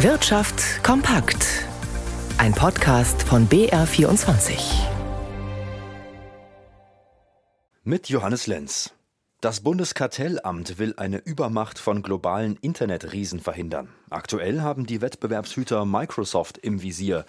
Wirtschaft kompakt. Ein Podcast von BR24. Mit Johannes Lenz. Das Bundeskartellamt will eine Übermacht von globalen Internetriesen verhindern. Aktuell haben die Wettbewerbshüter Microsoft im Visier.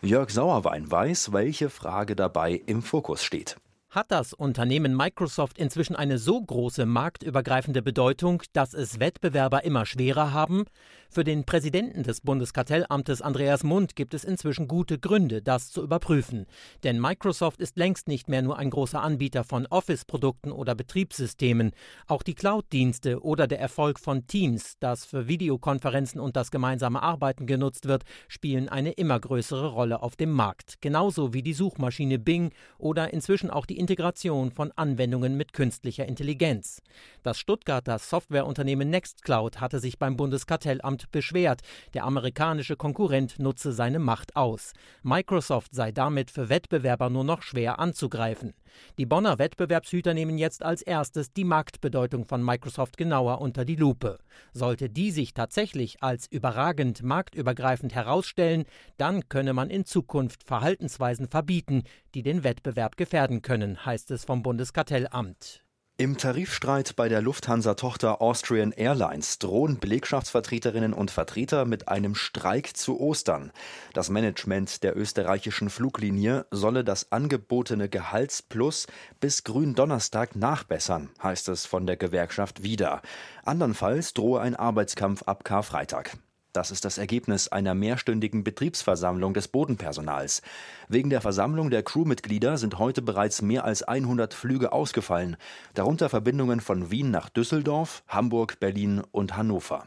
Jörg Sauerwein weiß, welche Frage dabei im Fokus steht. Hat das Unternehmen Microsoft inzwischen eine so große marktübergreifende Bedeutung, dass es Wettbewerber immer schwerer haben? Für den Präsidenten des Bundeskartellamtes Andreas Mund gibt es inzwischen gute Gründe, das zu überprüfen. Denn Microsoft ist längst nicht mehr nur ein großer Anbieter von Office-Produkten oder Betriebssystemen. Auch die Cloud-Dienste oder der Erfolg von Teams, das für Videokonferenzen und das gemeinsame Arbeiten genutzt wird, spielen eine immer größere Rolle auf dem Markt. Genauso wie die Suchmaschine Bing oder inzwischen auch die Integration von Anwendungen mit künstlicher Intelligenz. Das Stuttgarter Softwareunternehmen Nextcloud hatte sich beim Bundeskartellamt beschwert, der amerikanische Konkurrent nutze seine Macht aus. Microsoft sei damit für Wettbewerber nur noch schwer anzugreifen. Die Bonner Wettbewerbshüter nehmen jetzt als erstes die Marktbedeutung von Microsoft genauer unter die Lupe. Sollte die sich tatsächlich als überragend marktübergreifend herausstellen, dann könne man in Zukunft Verhaltensweisen verbieten, die den Wettbewerb gefährden können, heißt es vom Bundeskartellamt. Im Tarifstreit bei der Lufthansa-Tochter Austrian Airlines drohen Belegschaftsvertreterinnen und Vertreter mit einem Streik zu Ostern. Das Management der österreichischen Fluglinie solle das angebotene Gehaltsplus bis Gründonnerstag nachbessern, heißt es von der Gewerkschaft wieder. Andernfalls drohe ein Arbeitskampf ab Karfreitag. Das ist das Ergebnis einer mehrstündigen Betriebsversammlung des Bodenpersonals. Wegen der Versammlung der Crewmitglieder sind heute bereits mehr als 100 Flüge ausgefallen, darunter Verbindungen von Wien nach Düsseldorf, Hamburg, Berlin und Hannover.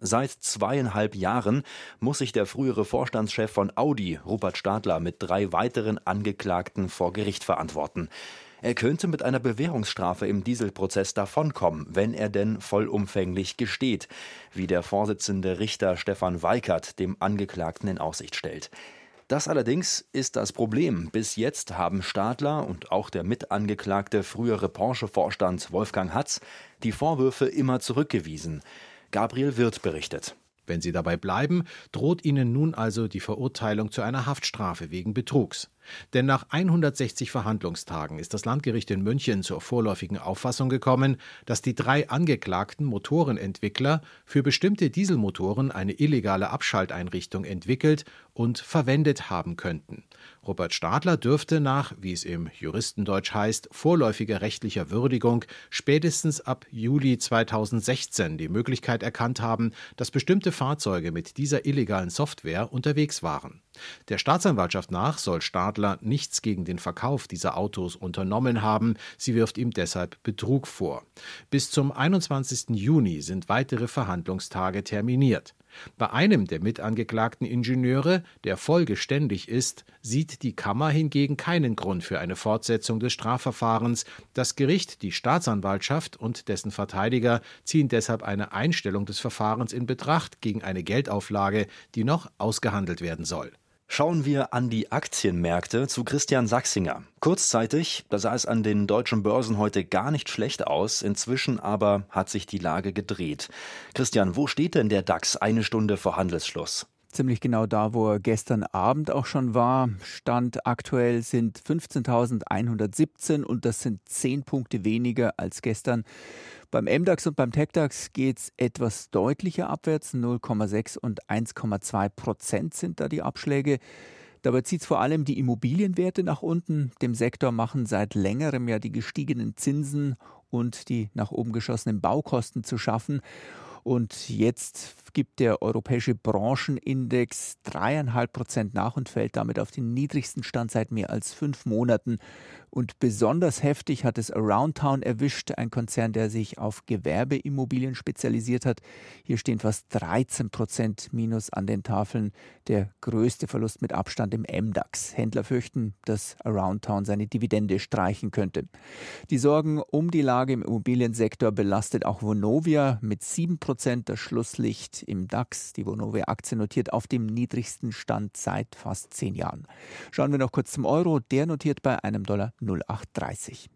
Seit zweieinhalb Jahren muss sich der frühere Vorstandschef von Audi, Rupert Stadler, mit drei weiteren Angeklagten vor Gericht verantworten. Er könnte mit einer Bewährungsstrafe im Dieselprozess davonkommen, wenn er denn vollumfänglich gesteht, wie der Vorsitzende Richter Stefan Weikert dem Angeklagten in Aussicht stellt. Das allerdings ist das Problem. Bis jetzt haben Stadler und auch der mitangeklagte frühere Porsche-Vorstand Wolfgang Hatz die Vorwürfe immer zurückgewiesen. Gabriel Wirth berichtet. Wenn sie dabei bleiben, droht ihnen nun also die Verurteilung zu einer Haftstrafe wegen Betrugs. Denn nach 160 Verhandlungstagen ist das Landgericht in München zur vorläufigen Auffassung gekommen, dass die drei angeklagten Motorenentwickler für bestimmte Dieselmotoren eine illegale Abschalteinrichtung entwickelt und verwendet haben könnten. Robert Stadler dürfte nach, wie es im Juristendeutsch heißt, vorläufiger rechtlicher Würdigung spätestens ab Juli 2016 die Möglichkeit erkannt haben, dass bestimmte Fahrzeuge mit dieser illegalen Software unterwegs waren. Der Staatsanwaltschaft nach soll Stadler nichts gegen den Verkauf dieser Autos unternommen haben. Sie wirft ihm deshalb Betrug vor. Bis zum 21. Juni sind weitere Verhandlungstage terminiert. Bei einem der mitangeklagten Ingenieure, der vollgeständig ist, sieht die Kammer hingegen keinen Grund für eine Fortsetzung des Strafverfahrens. Das Gericht, die Staatsanwaltschaft und dessen Verteidiger ziehen deshalb eine Einstellung des Verfahrens in Betracht gegen eine Geldauflage, die noch ausgehandelt werden soll. Schauen wir an die Aktienmärkte zu Christian Sachsinger. Kurzzeitig, da sah es an den deutschen Börsen heute gar nicht schlecht aus, inzwischen aber hat sich die Lage gedreht. Christian, wo steht denn der DAX eine Stunde vor Handelsschluss? Ziemlich genau da, wo er gestern Abend auch schon war. Stand aktuell sind 15.117 und das sind 10 Punkte weniger als gestern. Beim MDAX und beim TechDAX geht es etwas deutlicher abwärts. 0,6 und 1,2 Prozent sind da die Abschläge. Dabei zieht es vor allem die Immobilienwerte nach unten. Dem Sektor machen seit längerem ja die gestiegenen Zinsen und die nach oben geschossenen Baukosten zu schaffen. Und jetzt gibt der europäische Branchenindex dreieinhalb Prozent nach und fällt damit auf den niedrigsten Stand seit mehr als fünf Monaten. Und besonders heftig hat es Aroundtown erwischt, ein Konzern, der sich auf Gewerbeimmobilien spezialisiert hat. Hier stehen fast 13 Prozent Minus an den Tafeln. Der größte Verlust mit Abstand im MDAX. Händler fürchten, dass Aroundtown seine Dividende streichen könnte. Die Sorgen um die Lage im Immobiliensektor belastet auch Vonovia mit 7 Prozent das Schlusslicht im DAX. Die Vonovia-Aktie notiert auf dem niedrigsten Stand seit fast zehn Jahren. Schauen wir noch kurz zum Euro. Der notiert bei einem Dollar 0830.